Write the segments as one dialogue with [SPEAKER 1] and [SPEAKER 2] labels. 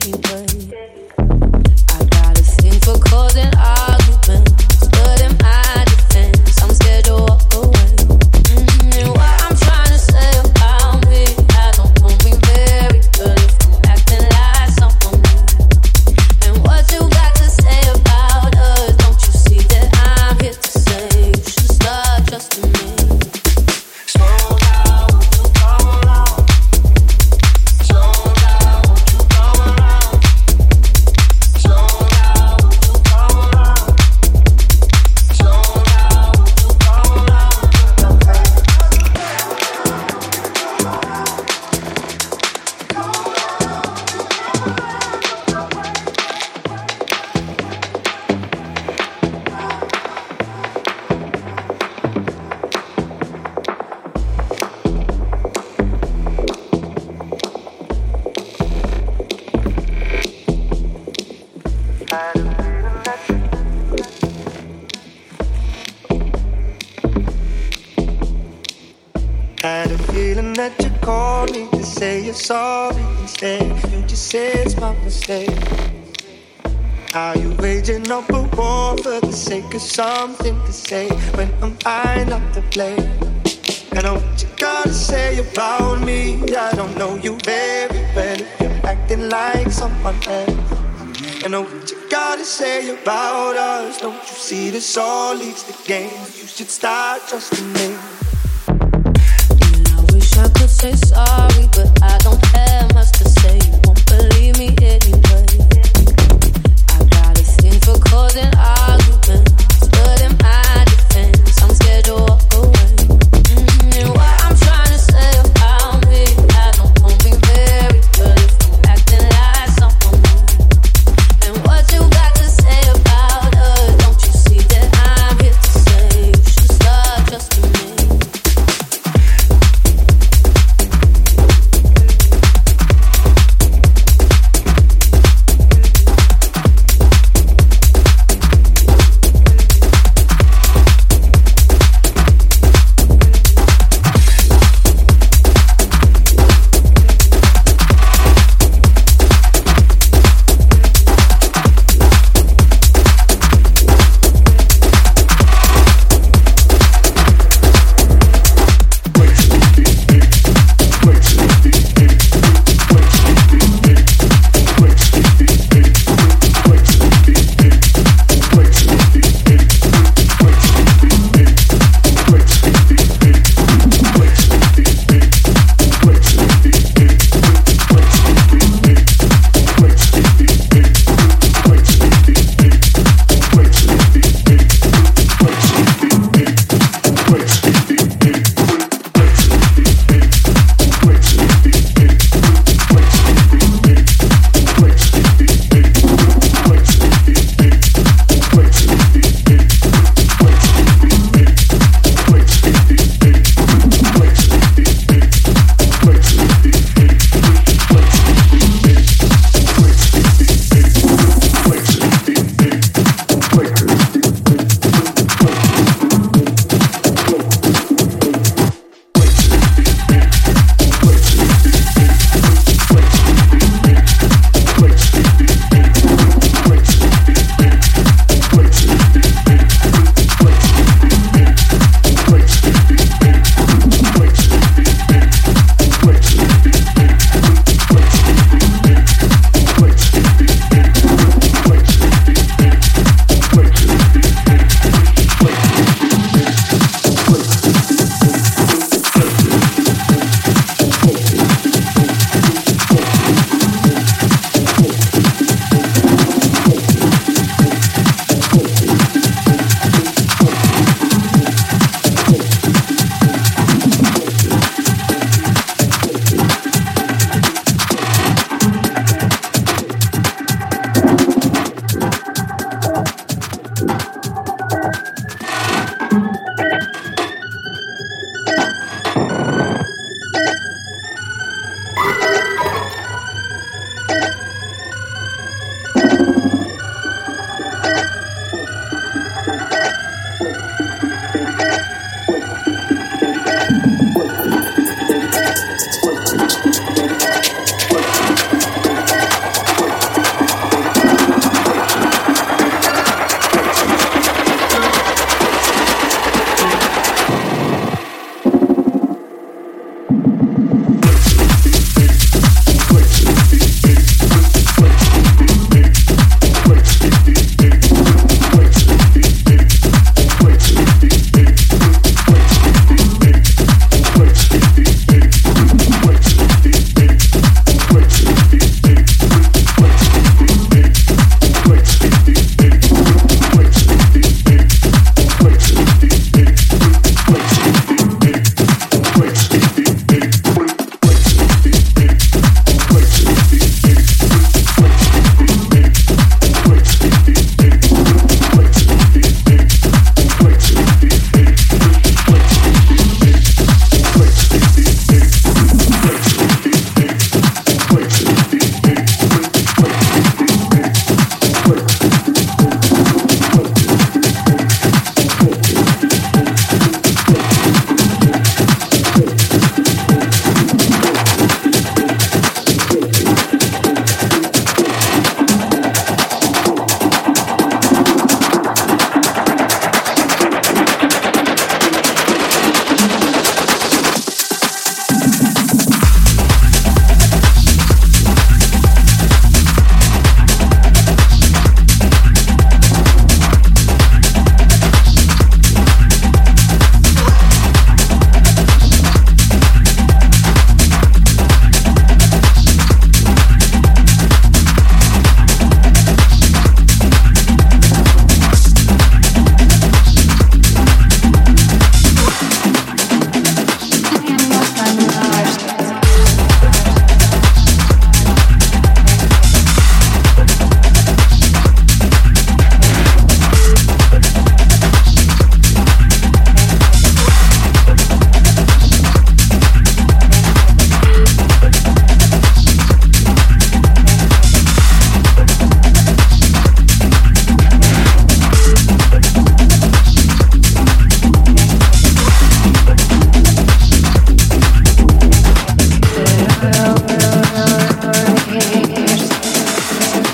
[SPEAKER 1] I got a sin for causing. Something to say when I'm I not to blame. I know what you gotta say about me. I don't know you very well. If You're acting like someone else. I know what you gotta say about us. Don't you see this all leads to games? You should start trusting me.
[SPEAKER 2] And I wish I could say sorry, but I don't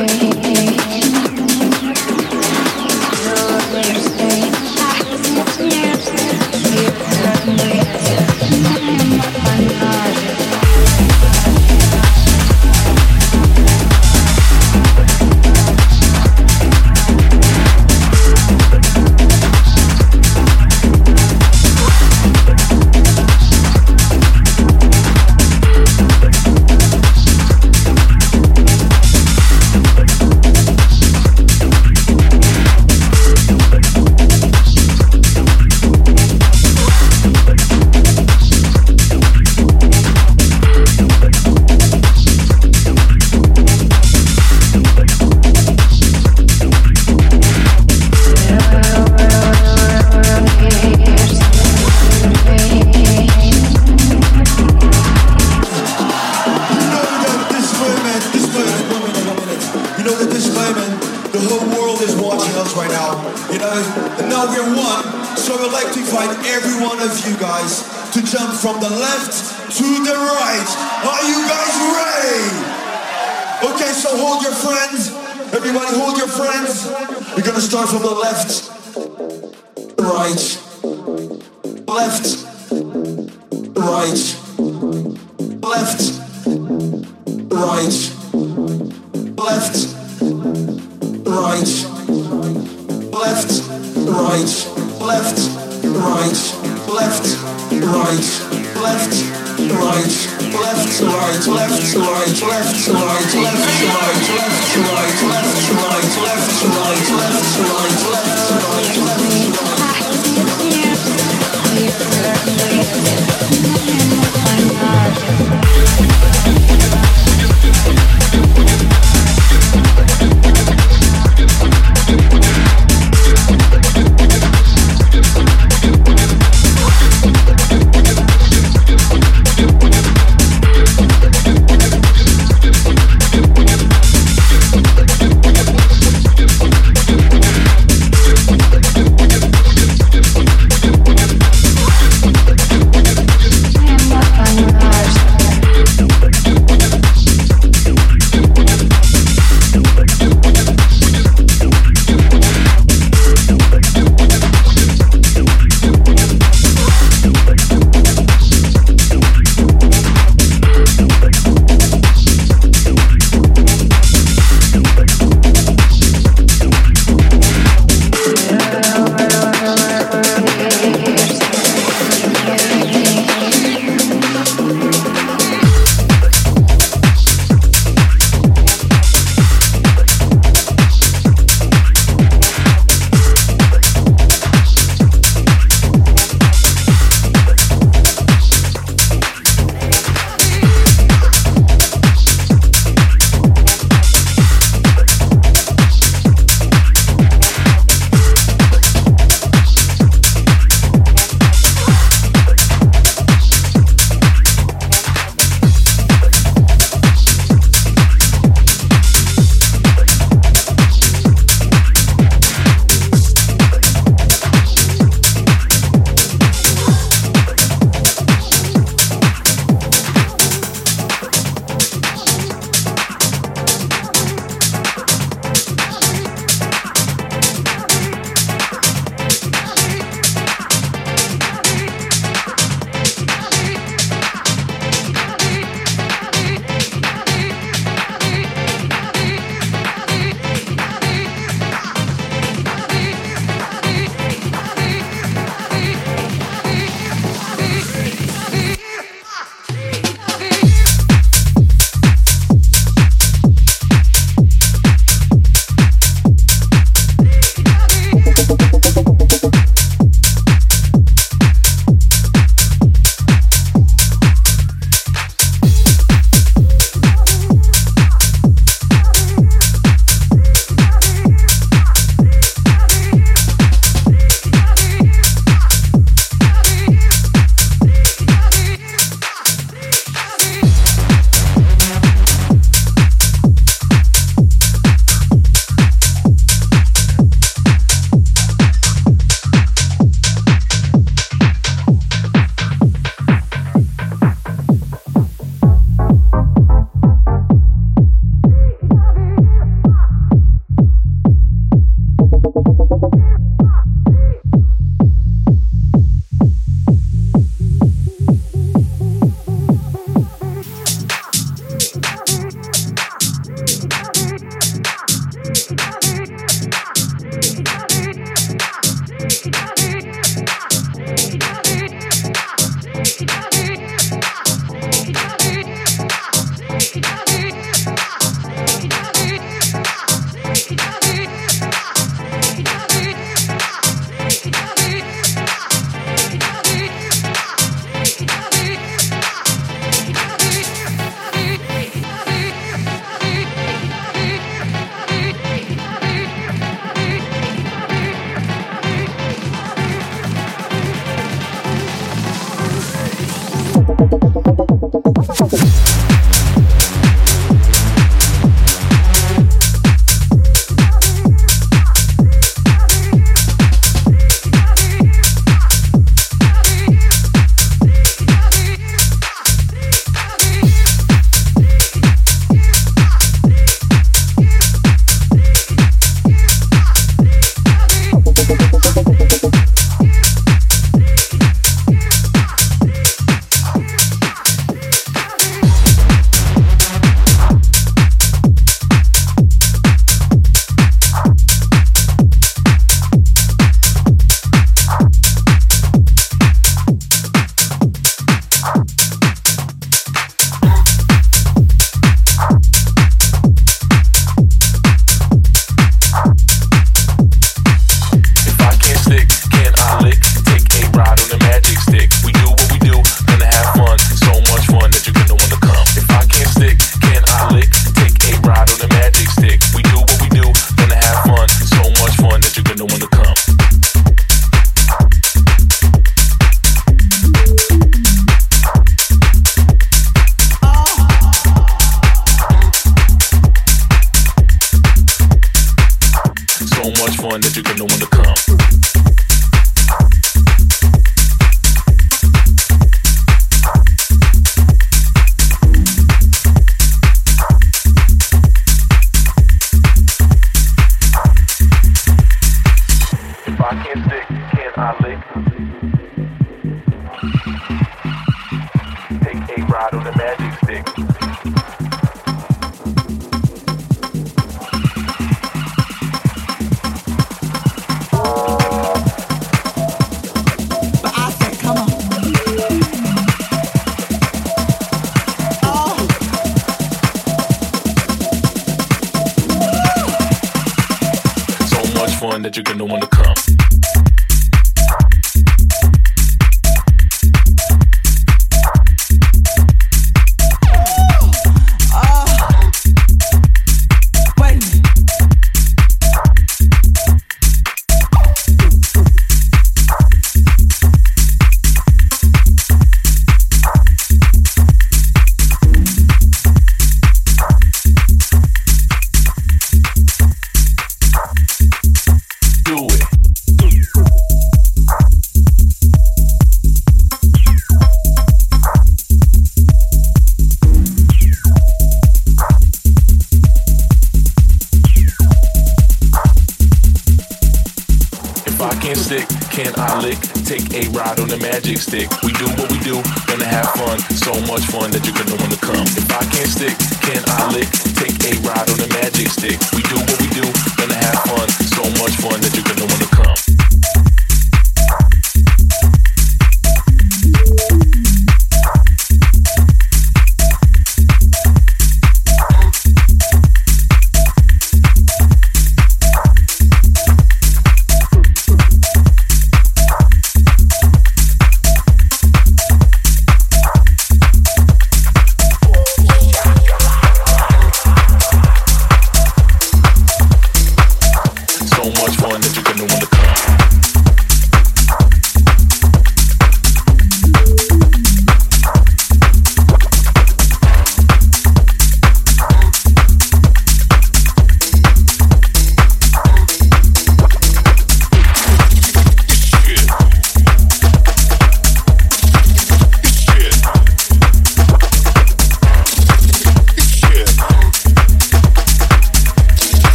[SPEAKER 3] okay.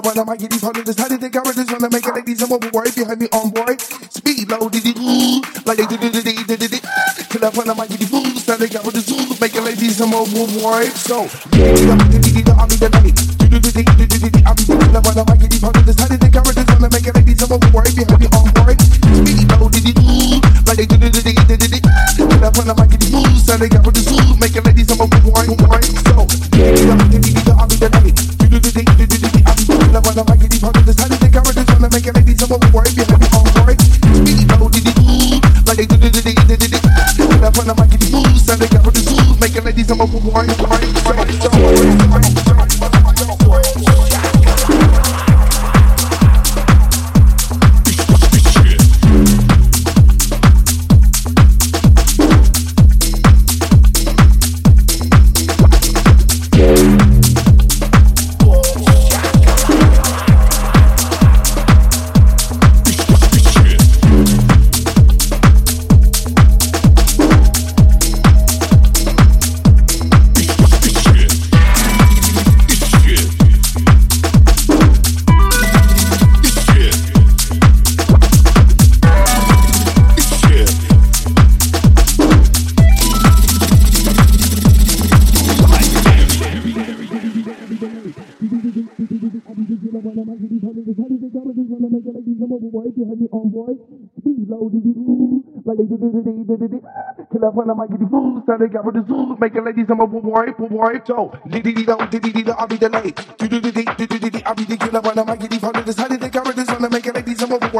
[SPEAKER 4] Killer when I might get these hundreds. Decided to cover this one to make it ladies I'm overworried behind me on board. Speed low, did it like they did it, did it, did it. Killer when I might get these fools. Decided to cover this one, make it ladies I'm overworried. So, yeah, be the when I might get the food, started got with the zoo, making ladies I'm a boy, boy, so diddy do diddy dee I'll be the late, diddy diddy dee I'll be the killer when I get the phone, decided they with this ladies I'm a boy,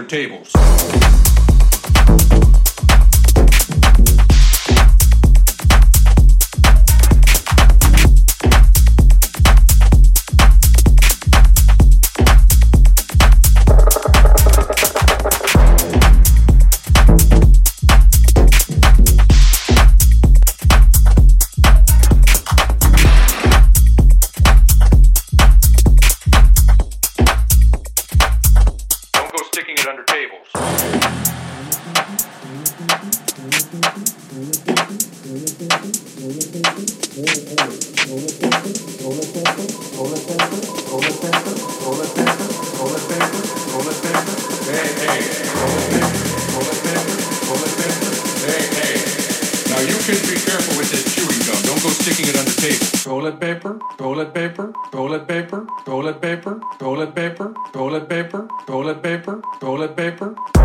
[SPEAKER 5] under tables.
[SPEAKER 6] Reaper.